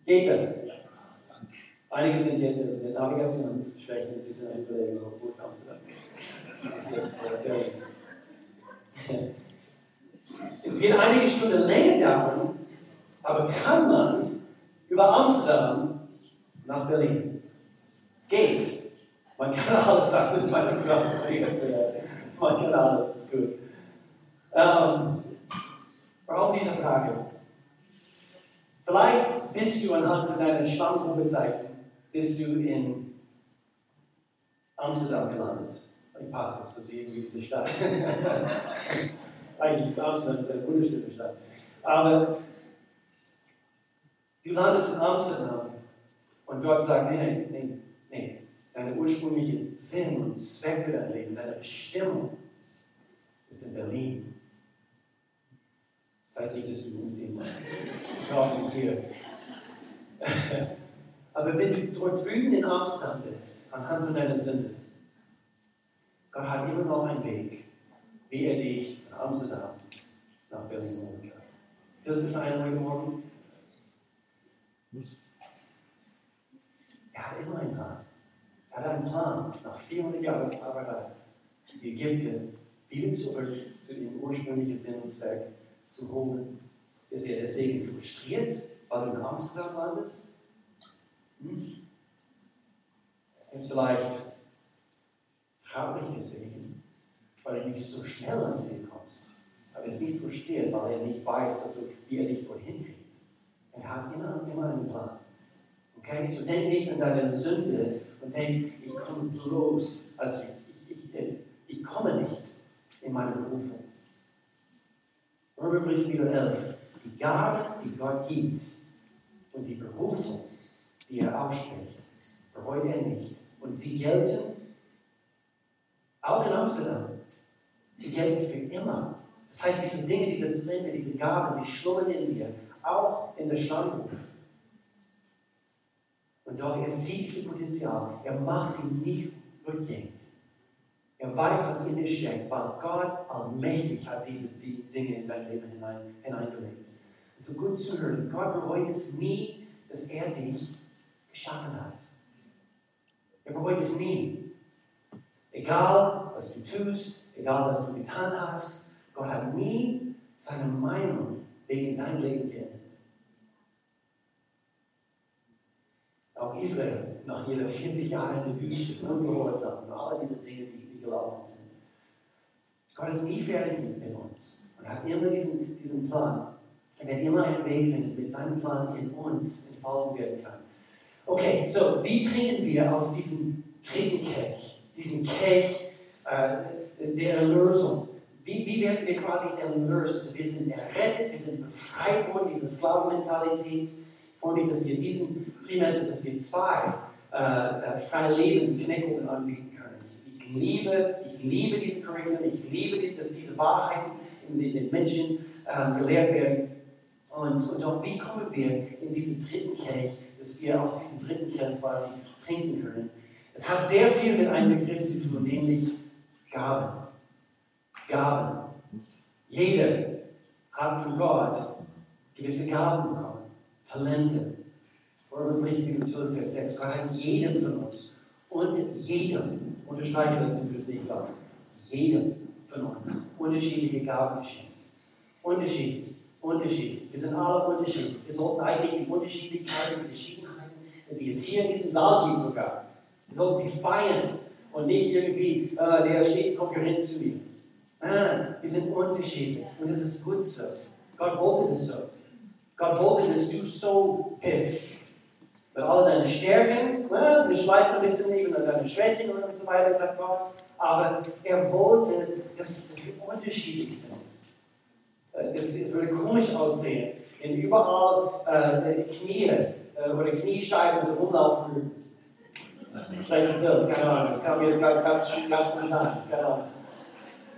S1: Geht das? Einige sind jetzt mit Navigationsschwächen, sie sind ein Kollege, wo ist Amsterdam? Das ist jetzt äh, Berlin. Es wird einige Stunden länger dauern, aber kann man über Amsterdam nach Berlin? Es geht. Man kann alles, sagt meine Frau. Man kann alles, das ist gut. Ähm, warum diese Frage? Vielleicht bist du anhand von deiner Stammgruppezeichen, bist du in Amsterdam gelandet. Ich passe das, also irgendwie diese Stadt. Eigentlich Amsterdam ist eine wunderschöne Stadt. Aber du landest in Amsterdam und Gott sagt, nee, nee, nee, deine ursprüngliche Sinn und Zweck für dein Leben, deine Bestimmung ist in Berlin. Das heißt nicht, dass du umziehen musst. Auch nicht hier. Aber wenn du dort drüben in Amsterdam bist, anhand von deiner Sünde, Gott hat immer noch einen Weg, wie er dich von Amsterdam nach Berlin holen kann. Hilft das einen heute Morgen? Er hat immer einen Plan. Er hat einen Plan, nach 400 Jahren Sklaverei, die Ägypten wieder zurück zu ihrem ursprünglichen Sinn und Zweck zu holen. Ist er deswegen frustriert, weil du in Amsterdam landest? Hm? Ist vielleicht traurig deswegen, weil du nicht so schnell ans Ziel kommst. Aber es nicht versteht, weil er nicht weiß, also, wie er dich dorthin kriegt. Er hat immer, immer einen Plan. Okay? So denk nicht an deine Sünde und denk, ich komme bloß, also ich, ich, ich, ich komme nicht in meine Berufung. Römerbrief wieder 11. Die Gabe, die Gott gibt und die Berufung, die er ausspricht, bereut er nicht. Und sie gelten auch in Amsterdam. Sie gelten für immer. Das heißt, diese Dinge, diese Talente, diese Gaben, sie schlummern in dir, auch in der Stammbuch. Und doch, er sieht dieses Potenzial. Er macht sie nicht rückgängig. Er weiß, was in dir steckt, weil Gott allmächtig hat diese Dinge in dein Leben hinein, hineingelegt. So gut zu hören. Gott bereut es nie, dass er dich geschaffen hat. Er bereut es nie. Egal, was du tust, egal, was du getan hast, Gott hat nie seine Meinung wegen dein Leben geändert. Auch Israel, nach jeder 40 Jahre in der Wüste, ungehorsam und all diese Dinge, die, die gelaufen sind. Gott ist nie fertig mit uns und hat immer diesen, diesen Plan. Er wird immer einen Weg finden, mit seinem Plan in uns entfalten werden kann. Okay, so, wie trinken wir aus diesem dritten Kelch? Diesen Kelch äh, der Erlösung. Wie, wie werden wir quasi erlöst? Wir sind errettet, wir sind befreit von dieser Sklavenmentalität. Ich freue mich, dass wir diesen Trimester, dass wir zwei äh, äh, freie Leben Kneckungen anbieten können. Ich, liebe, ich liebe diesen Curriculum, ich liebe, dass diese Wahrheiten in den, den Menschen äh, gelehrt werden. Und, und auch wie kommen wir in diesen dritten Kelch, dass wir aus diesem dritten Kelch quasi trinken können. Es hat sehr viel mit einem Begriff zu tun, nämlich Gaben. Gaben. Jeder hat von Gott gewisse Gaben bekommen. Talente. Römerbrief 12, Vers 6. Gott hat jedem von uns und jedem, unterstreiche das, du es nicht glaubst, jedem von uns unterschiedliche Gaben geschenkt. Unterschiedlich, unterschiedlich. Wir sind alle unterschiedlich. Wir sollten eigentlich die Unterschiedlichkeiten, die Verschiedenheiten, die es hier in diesem Saal gibt sogar, wir sollten sie feiern und nicht irgendwie, äh, der steht Konkurrent zu mir. Nein, wir sind unterschiedlich und es ist gut so. Gott wollte das so. Gott wollte, dass du so bist. Mit all deinen Stärken, ne, wir schleifen ein bisschen eben an deine Schwächen und so weiter, sagt Gott. Aber er wollte, dass, dass wir unterschiedlich sind. Äh, es, es würde komisch aussehen, wenn überall äh, Knie äh, oder Kniescheiben so rumlaufen Schlechtes Bild, keine Ahnung. Das kam jetzt ganz, ganz, spontan, keine Ahnung.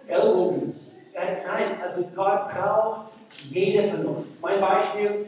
S1: Ellbogen. Nein, also Gott braucht jede von uns. Mein Beispiel,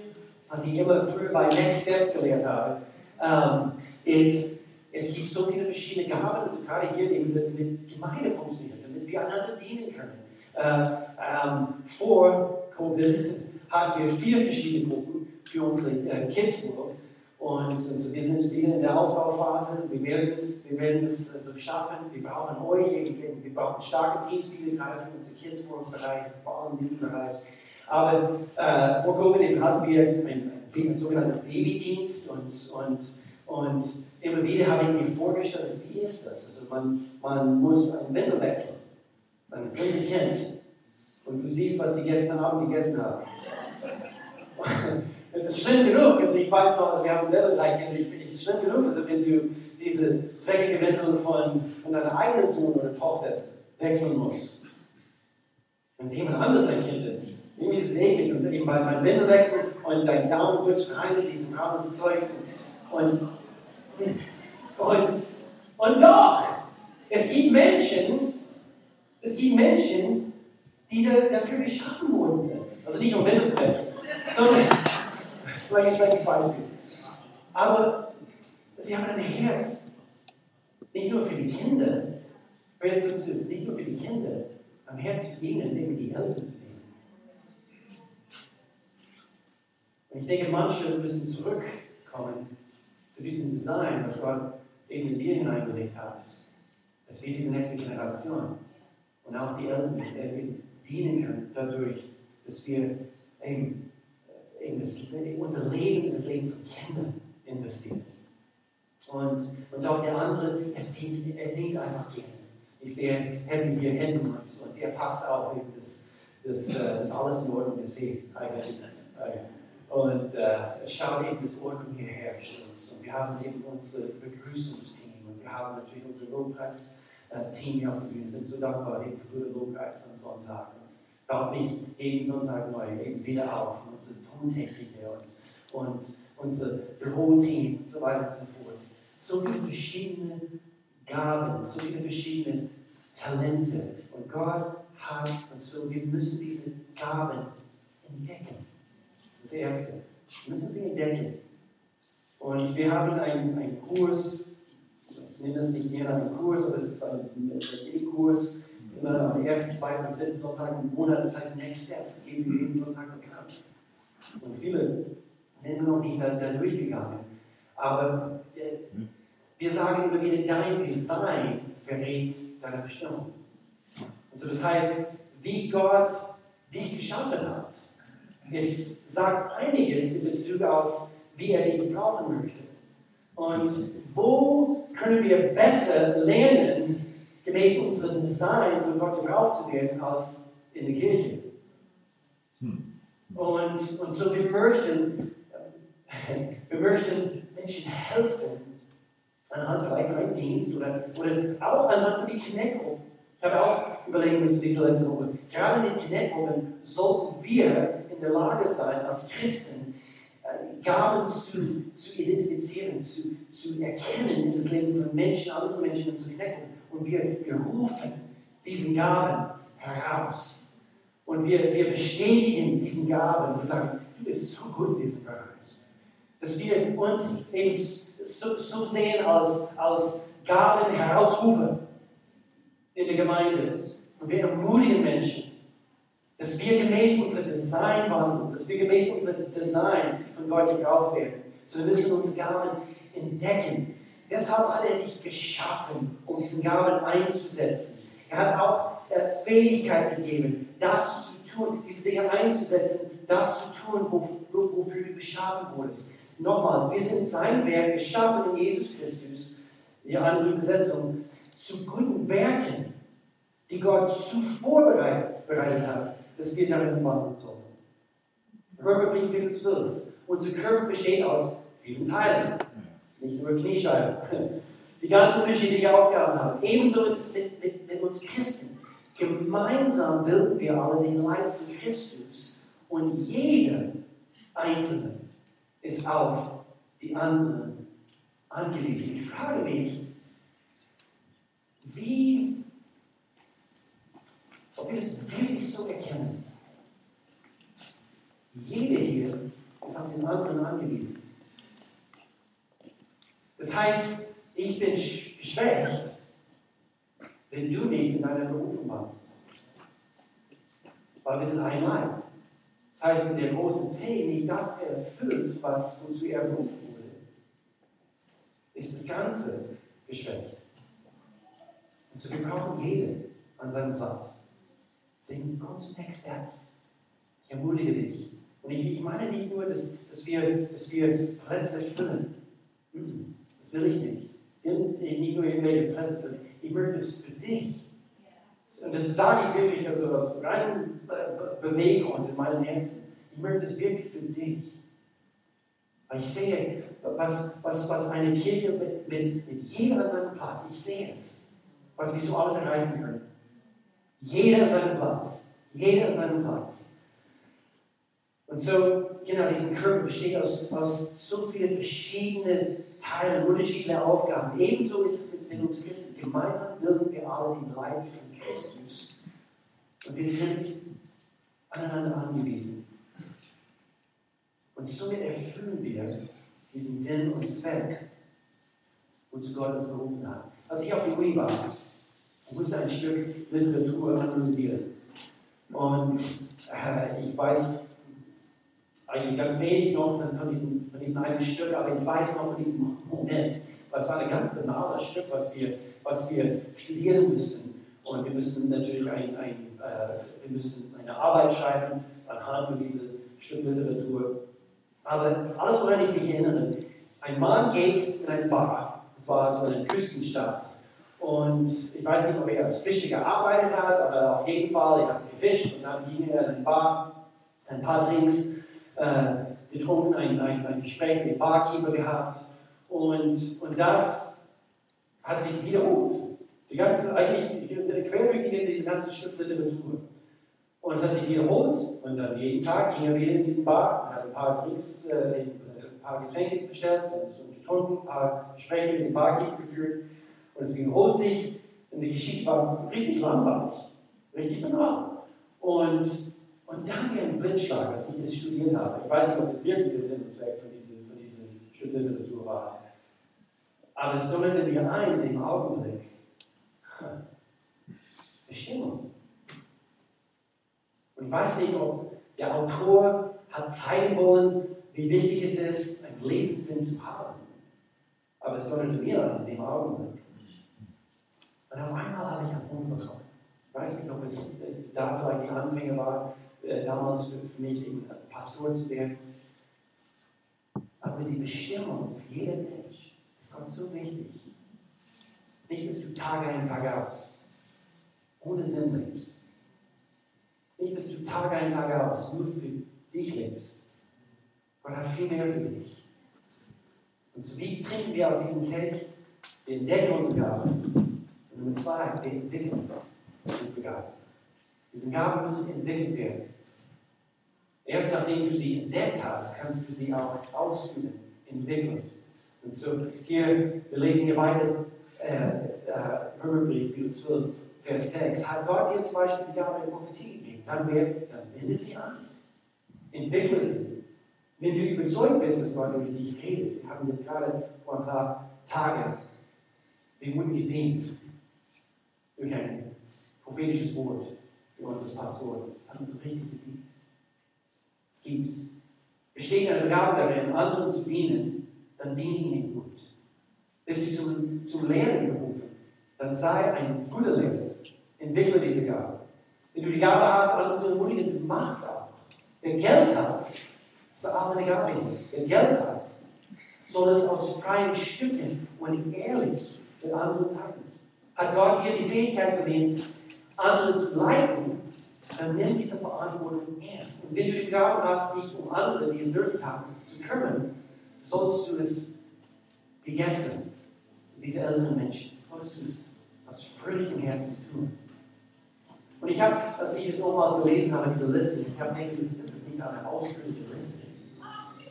S1: was ich immer früher bei Next Steps gelernt habe, ähm, ist, es gibt so viele verschiedene Gaben, also gerade hier eben mit Gemeinde funktioniert, damit wir einander dienen können. Äh, ähm, vor Covid hatten wir vier verschiedene Gruppen für unsere äh, Kids World. Und also wir sind wieder in der Aufbauphase. Wir werden es, wir werden es also schaffen. Wir brauchen euch. Wir brauchen starke Teams, die wir gerade für unsere Kids Bereich, vor allem in diesem Bereich. Aber äh, vor Covid hatten wir einen, einen sogenannten Babydienst und, und, und immer wieder habe ich mir vorgestellt, also wie ist das? Also man, man muss einen Windel wechseln. Ein fremdes Kind. Und du siehst, was sie gestern Abend gegessen haben. Es ist schlimm genug, also ich weiß noch, wir haben selber drei Kinder, ich, es ist schlimm genug, also wenn du diese dreckige Windel von, von deiner eigenen Sohn oder Tochter wechseln musst. Wenn es jemand anderes ein Kind ist, irgendwie eklig und eben bei meinem Windel wechseln und Daumen rutscht rein in diesen braunes Zeugs und, und, und doch, es gibt Menschen, es gibt Menschen, die dafür geschaffen worden sind. Also nicht nur Windel wechseln, sondern Vielleicht ein schlechtes Beispiel. Aber sie haben ein Herz, nicht nur für die Kinder, hör jetzt gut zu, nicht nur für die Kinder, am Herz für ihnen, nämlich die Eltern zu nehmen. Und ich denke, manche müssen zurückkommen zu diesem Design, das Gott eben in dir hineingelegt hat. Dass wir diese nächste Generation und auch die Eltern dienen können, dadurch, dass wir eben in, das, in unser Leben, das Leben von Kindern investieren. Und, und auch der andere, er dient, er dient einfach gerne. Ich sehe Henry hier hinten und, und der passt auch eben, dass, dass, äh, dass alles in Ordnung ist. Hey, und äh, schaut eben, dass Ordnung hier herrscht. Und, wir haben eben unser Begrüßungsteam und wir haben natürlich unser Lobpreis-Team hier auf der Bühne. Ich bin so dankbar eben für gute Lobpreis am Sonntag baut mich jeden Sonntag neu eben wieder auf. Unsere Tontechniker und, und unser Büroteam und so weiter und so fort. So viele verschiedene Gaben, so viele verschiedene Talente. Und Gott hat und so, wir müssen diese Gaben entdecken. Das ist Erste. Müssen sie entdecken. Und wir haben einen, einen Kurs, ich nenne das nicht mehr einen Kurs, aber es ist ein E-Kurs, immer am ersten, zweiten dritten Sonntag im Monat, das heißt Next Steps, geben wir jeden Sonntag bekannt. Und viele sind noch nicht da, da durchgegangen. Aber äh, wir sagen immer wieder, dein Design verrät deine Bestimmung. Also das heißt, wie Gott dich geschaffen hat, es sagt einiges in Bezug auf, wie er dich gebrauchen möchte. Und wo können wir besser lernen, gemäß unserem Design von Gott gebraucht zu werden, als in der Kirche. Hm. Und, und so wir möchten, wir möchten Menschen helfen, anhand vielleicht von einem Dienst oder, oder auch anhand von die Connect-Gruppen. Ich habe auch überlegen müssen diese letzte Woche. Gerade in den Connect-Gruppen sollten wir in der Lage sein, als Christen äh, Gaben zu, zu identifizieren, zu, zu erkennen in das Leben von Menschen, anderen Menschen zu Connect-Gruppen und wir, wir rufen diesen Gaben heraus. Und wir, wir bestätigen diesen Gaben und sagen, du bist so gut in diesem Bereich. Dass wir uns eben so, so sehen als, als Gaben herausrufen in der Gemeinde. Und wir ermutigen Menschen, dass wir gemäß unserem Design wandeln, dass wir gemäß unserem Design von Gott gebraucht werden. So wir müssen unsere Gaben entdecken Deshalb hat er dich geschaffen, um diesen Gaben einzusetzen. Er hat auch äh, Fähigkeit gegeben, das zu tun, diese Dinge einzusetzen, das zu tun, wofür du geschaffen wurdest. Nochmals, wir sind sein Werk, geschaffen in Jesus Christus, die andere Übersetzung, zu guten Werken, die Gott zuvor bereitet hat, dass wir darin wandeln sollen. Römerbrief Kapitel 12. Unser Körper besteht aus vielen Teilen, nicht nur Kniescheiben, die ganz unterschiedliche Aufgaben haben. Ebenso ist es mit, mit, mit uns Christen. Gemeinsam bilden wir alle den Leib von Christus und jeder Einzelne ist auf die anderen angewiesen. Ich frage mich, wie, ob wir es wirklich so erkennen. Jeder hier ist auf den anderen angewiesen. Das heißt, ich bin schlecht, wenn du nicht in deiner Berufung warst. Weil wir sind ein Leib. Das heißt, wenn der große C nicht das erfüllt, was wozu er berufen wurde, ist das Ganze geschwächt. Und so wir brauchen an seinem Platz. Deswegen komm zu Next Steps. Ich ermutige dich. Und ich, ich meine nicht nur, dass, dass, wir, dass wir Plätze füllen. Das will ich nicht. Nicht nur irgendwelche Plätze füllen. Ich möchte es für dich. Und das sage ich wirklich also aus reinem Bewegung in meinem Herzen. Ich möchte es wirklich für dich. Weil ich sehe, was, was, was eine Kirche mit, mit, mit jedem an seinem Platz, ich sehe es, was wir so alles erreichen können. Jeder an seinem Platz. Jeder an seinem Platz. Und so, genau, dieser Körper besteht aus, aus so vielen verschiedenen Teilen, unterschiedliche Aufgaben. Ebenso ist es mit uns Christen. Gemeinsam bilden wir alle den Leib von Christus. Und wir sind aneinander angewiesen. Und somit erfüllen wir diesen Sinn und Zweck, wozu Gott uns berufen hat. Als ich auf die Uni war, ich musste ein Stück Literatur analysieren. Und äh, ich weiß eigentlich ganz wenig noch von diesem, von diesem einen Stück, aber ich weiß noch von diesem Moment. Es war ein ganz banales Stück, was wir, was wir studieren müssten. Und wir müssen natürlich ein, ein, äh, wir müssen eine Arbeit schreiben anhand von diesem Stück Literatur. Aber alles, woran ich mich erinnere, ein Mann geht in ein Bar. Es war so eine Küstenstadt. Und ich weiß nicht, ob er als Fischer gearbeitet hat, aber auf jeden Fall, er hat gefischt und dann ging er in ein Bar, ein paar Drinks äh, getrunken, ein, ein, ein Gespräch mit dem Barkeeper gehabt. Und, und das hat sich wiederholt. Die ganze, eigentlich, quer durch diese ganze Stück Literatur. Und es hat sich wiederholt. Und dann jeden Tag ging er wieder in diesen Bar, hat ein paar Drinks, äh, ein paar Getränke bestellt und, und getrunken, ein paar Gespräche mit dem Barkeeper geführt. Und es wiederholt sich. Und die Geschichte war richtig langweilig, richtig banal. Und und dann wie ein Blindschlag, als ich das studiert habe. Ich weiß nicht, ob das wirklich der Sinn und Zweck von dieser, von dieser Studienliteratur war. Aber es donnerte mir ein in dem Augenblick. Bestimmung. Und ich weiß nicht, ob der Autor hat zeigen wollen, wie wichtig es ist, einen Lebenssinn zu haben. Aber es donnerte mir an in dem Augenblick. Und auf einmal habe ich einen Hunger bekommen. Ich weiß nicht, ob es da vielleicht die Anfänge war, äh, damals für, mich Pastor zu werden. Aber die Bestimmung für jeden Mensch ist Gott so wichtig. Nicht, dass du Tag ein, Tag aus ohne Sinn lebst. Nicht, dass du Tag ein, Tag aus nur für dich lebst. Gott hat viel mehr für dich. Und so wie trinken wir aus diesem Kelch? Wir entdecken unsere Gabe. Nummer zwei, wir entwickeln unsere Gabe. Diese Gaben müssen entwickelt werden. Erst nachdem du sie entdeckt hast, kannst du sie auch ausüben, entwickeln. Und so hier, wir lesen hier weiter, äh, äh, Römerbrief, Kapitel 12, Vers 6. Hat Gott dir zum Beispiel die Gabe der Prophetie gegeben? Dann, dann wende sie an. Entwickle sie. Wenn du überzeugt bist, dass Gott durch dich redet, wir haben jetzt gerade vor ein paar Tagen, wir wurden gedient durch ein prophetisches Wort für uns als Pastor. Das hat uns richtig gedient gibt. Besteht eine Gabe darin, anderen zu dienen, dann diene ihnen gut. Bist du zum, zum Lehren berufen, dann sei ein guter Lehrer. Entwickle diese Gabe. Wenn du die Gabe hast, anderen zu ermutigen, mach es auch. Wer Geld hat, ist auch eine Gabe. Wer Geld hat, soll es aus freien Stücken und ehrlich mit anderen teilen. Hat Gott dir die Fähigkeit verliehen, andere zu leiten, dann nimm diese Verantwortung ernst. Und wenn du die Gabe hast, dich um andere, die es nötig haben, zu kümmern, sollst du es wie gestern, diese älteren Menschen, sollst du es aus fröhlichem Herzen tun. Und ich habe, als ich es nochmals gelesen habe, diese Liste, ich habe gedacht, das ist nicht eine ausführliche Liste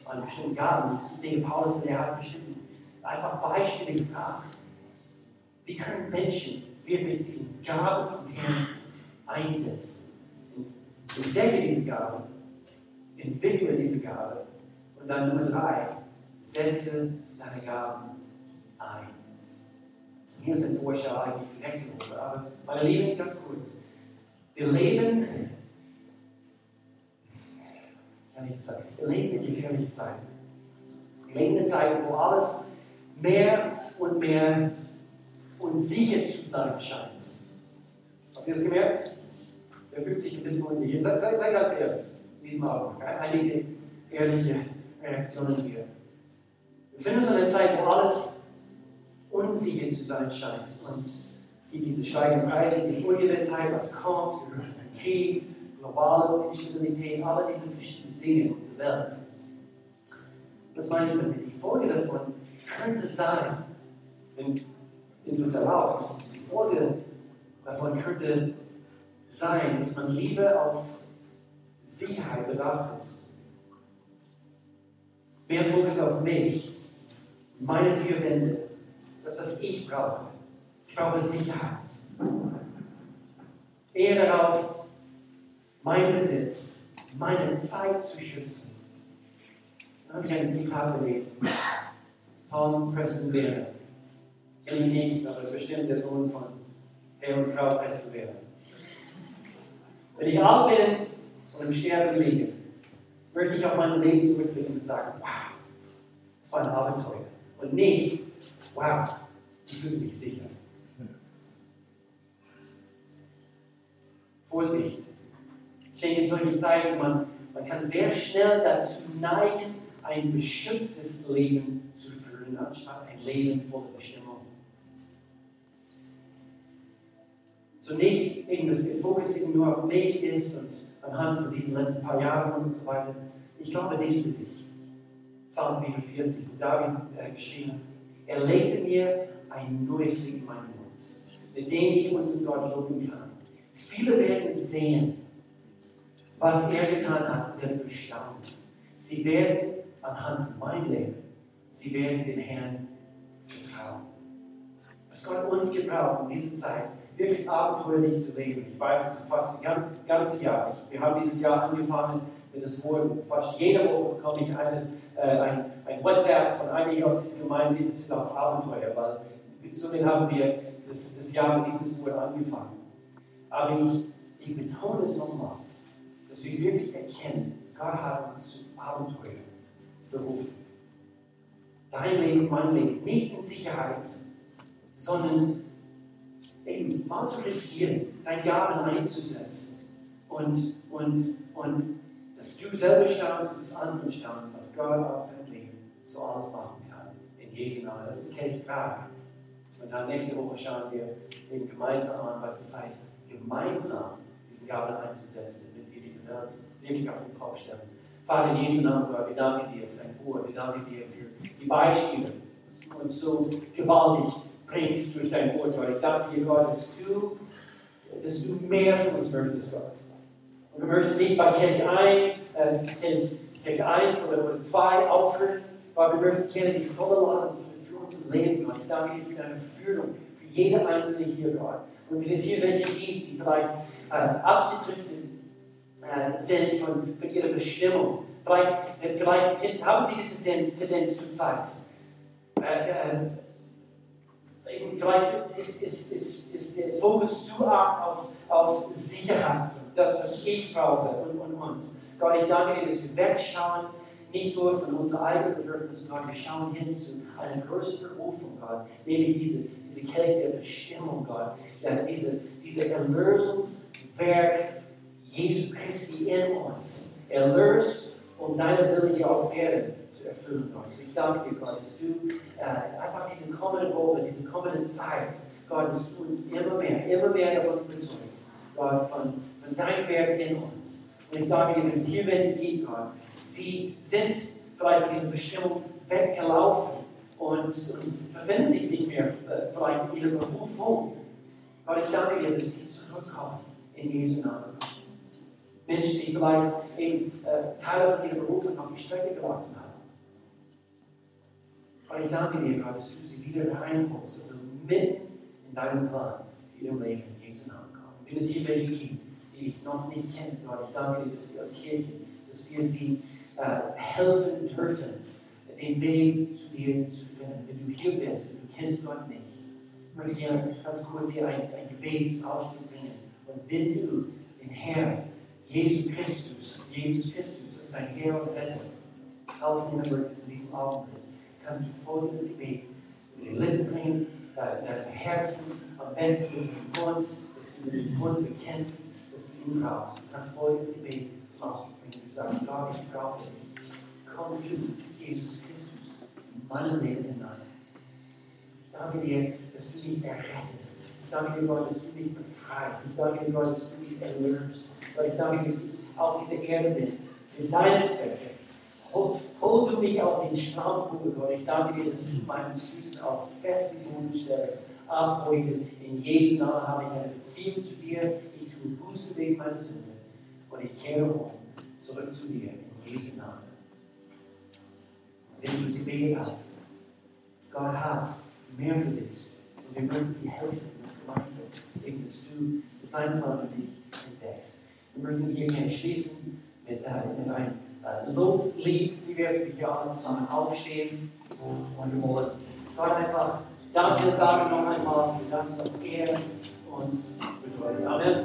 S1: an bestimmten Gaben. Ich denke, Paulus, der hat bestimmt einfach Beispiele gebracht. Wie können Menschen wirklich diesen Gaben von Herrn einsetzen? Entdecke diese Gabe, entwickle diese Gabe und dann Nummer drei, setze deine Gaben ein. Hier ist ein Vorschau eigentlich für nächste Woche, aber meine Lieben, ganz kurz. Wir leben, kann ich sagen, wir leben in gefährlichen Zeiten. Wir leben in Zeiten, wo alles mehr und mehr unsicher zu sein scheint. Habt ihr das gemerkt? Er fühlt sich ein bisschen unsicher. Sei, sei, sei ganz ehrlich, diesmal auch. Einige ehrliche Reaktionen hier. Wir befinden uns in einer Zeit, wo alles unsicher zu sein scheint. Und es gibt diese steigenden Preise, die Ungewissheit, was kommt, Krieg, globale Instabilität, alle diese verschiedenen Dinge in unserer Welt. Was meine ich damit? Die Folge davon könnte sein, wenn, wenn du es erlaubst, die Folge davon könnte sein, dass man lieber auf Sicherheit bedacht ist. Mehr Fokus auf mich, meine vier Wände, das, was ich brauche. Ich brauche Sicherheit. Eher darauf, mein Besitz, meine Zeit zu schützen. Dann habe ich ein Zitat gelesen. Tom Preston Ihn nicht, aber bestimmt der Sohn von Herr und Frau Preston Vera. Wenn ich alt bin und im Sterben liege, möchte ich auf mein Leben zurückblicken und sagen, wow, das war ein Abenteuer. Und nicht, wow, ich fühle mich sicher. Vorsicht. Ich denke, in solchen Zeiten, man, man kann sehr schnell dazu neigen, ein beschütztes Leben zu führen, anstatt ein Leben voller Bestimmung. So nicht eben das Fokus nur auf mich ist und anhand von diesen letzten paar Jahren und so weiter. Ich glaube dies für dich. Psalm 44, wo David äh, geschrieben hat. Er legte mir ein neues Lied in meinen Mund, mit dem ich uns Gott loben kann. Viele werden sehen, was er getan hat werden bestaunen. Sie werden anhand von meinem Leben, sie werden dem Herrn vertrauen. Was Gott uns gebraucht in dieser Zeit, wirklich abenteuerlich zu leben. Ich weiß es fast das ganze, Jahr. Ich, wir haben dieses Jahr angefangen mit das Wort, fast jede Woche bekomme ich eine, äh, ein, ein WhatsApp von einigen aus dieser Gemeinde in Bezug auf Abenteuer, weil somit haben wir das, das Jahr mit dieses Wort angefangen. Aber ich, ich betone es nochmals, dass wir wirklich erkennen, Gott hat uns zu Abenteuer berufen. Dein Leben, mein Leben, nicht in Sicherheit, sondern eben mal zu riskieren, deine Gaben einzusetzen und, und, und dass du selber staunst und das andere staunst, was Gott aus deinem Leben so alles machen kann. In Jesu Namen. Das ist Kirchfrage. Und dann nächste Woche schauen wir eben gemeinsam an, was es heißt, gemeinsam diese Gaben einzusetzen, damit wir diese Welt wirklich auf den Kopf stellen. Vater, in Jesu Namen, Gott, wir danken dir für dein Wort, wir danken dir für die Beispiele und so gewaltig bringst durch dein Gott. Ich danke dir, Gott, dass du, dass du mehr von uns möchtest, Gott. Und du möchtest nicht bei Kirche 1, äh, Kirche 1 oder, oder 2 aufhören, weil wir möchten gerne die volle Ladung für, unser Leben, Gott. Ich danke dir für deine Führung, für jede Einzelne hier, Gott. Und wenn es hier welche gibt, die vielleicht äh, abgedriftet äh, sind von, von ihrer Bestimmung, vielleicht, äh, vielleicht haben sie diese Tendenz zur Zeit. Äh, äh, vielleicht ist, ist, ist, ist der Fokus zu arg auf, auf Sicherheit, das, was ich brauche und, und uns. Gott, ich danke dir, dass wir wegschauen, nicht nur von unserer eigenen Bedürfnissen, Gott, wir schauen hin zu einer größeren Berufung, Gott, nämlich diese, diese Kirche der Bestimmung, Gott, ja, diese, diese Erlösungswerk Jesu Christi in uns. Erlöst, um deine Wille hier auf Erden erfüllen, Gott. Ich danke dir, Gott, dass du äh, einfach diese kommende Woche, diese kommende Zeit, Gott, dass du uns immer mehr, immer mehr davon überzeugst, Gott, von, von deinem Werk in uns. Und ich danke dir, wenn es hier welche gibt, Gott, sie sind vielleicht von dieser Bestimmung weggelaufen und, und befinden sich nicht mehr äh, vielleicht in ihrer Berufung. Gott, ich danke dir, dass sie zurückkommen in Jesu Namen. Menschen, die vielleicht eben äh, Teile von ihrer Berufung auf die Strecke gelassen haben. Aber ich danke dir, Gott, dass du sie wieder reinholst, also mitten in deinem Plan für ihr Leben in Jesu Namen kommen. Wenn es hier welche gibt, die ich noch nicht kenne, Gott, ich danke dir, dass wir als Kirche, dass wir sie äh, helfen dürfen, den Weg zu dir zu finden. Wenn du hier bist und du kennst Gott nicht, ich möchte gerne ganz kurz hier ein, ein Gebet zum Ausdruck bringen. Und wenn du den Herrn, Jesus Christus, Jesus Christus als dein Herr und Retter, helfen in diesem Augenblick, kannst du folgendes Gebet über die Lippen bringen, dein Herzen am besten mit dem Mund, dass du den Mund bekennst, dass du ihn brauchst. Du kannst Jesus Christus, in meinem Leben hinein. Danke dir, dass du mich errettest. Ich danke dir, Gott, dass du mich befreist. Ich danke dir, Gott, dass du mich erlöst. Gott, ich danke dir, dass ich auf dieser für deine Zwecke. Hol, hol du mich aus den Schlammkugeln, Gott. Ich danke dir, dass du meine Füße auf festen Boden stellst. Ab heute, in Jesu Namen habe ich eine Beziehung zu dir. Ich tue Buße wegen meiner Sünde. Und ich kehre um, zurück zu dir, in Jesu Namen. Wenn du sie betet hast, Gott hat mehr für dich. Und wir möchten dir helfen, das Gemeinde, indem du seinen Plan für dich entdeckst. Wir möchten hier gerne schließen mit, äh, mit einem äh, Loblied, wie wir es mit Johann zusammen aufstehen. Und wir wollen Gott einfach Danke sagen noch einmal für das, was er uns bedeutet. Amen.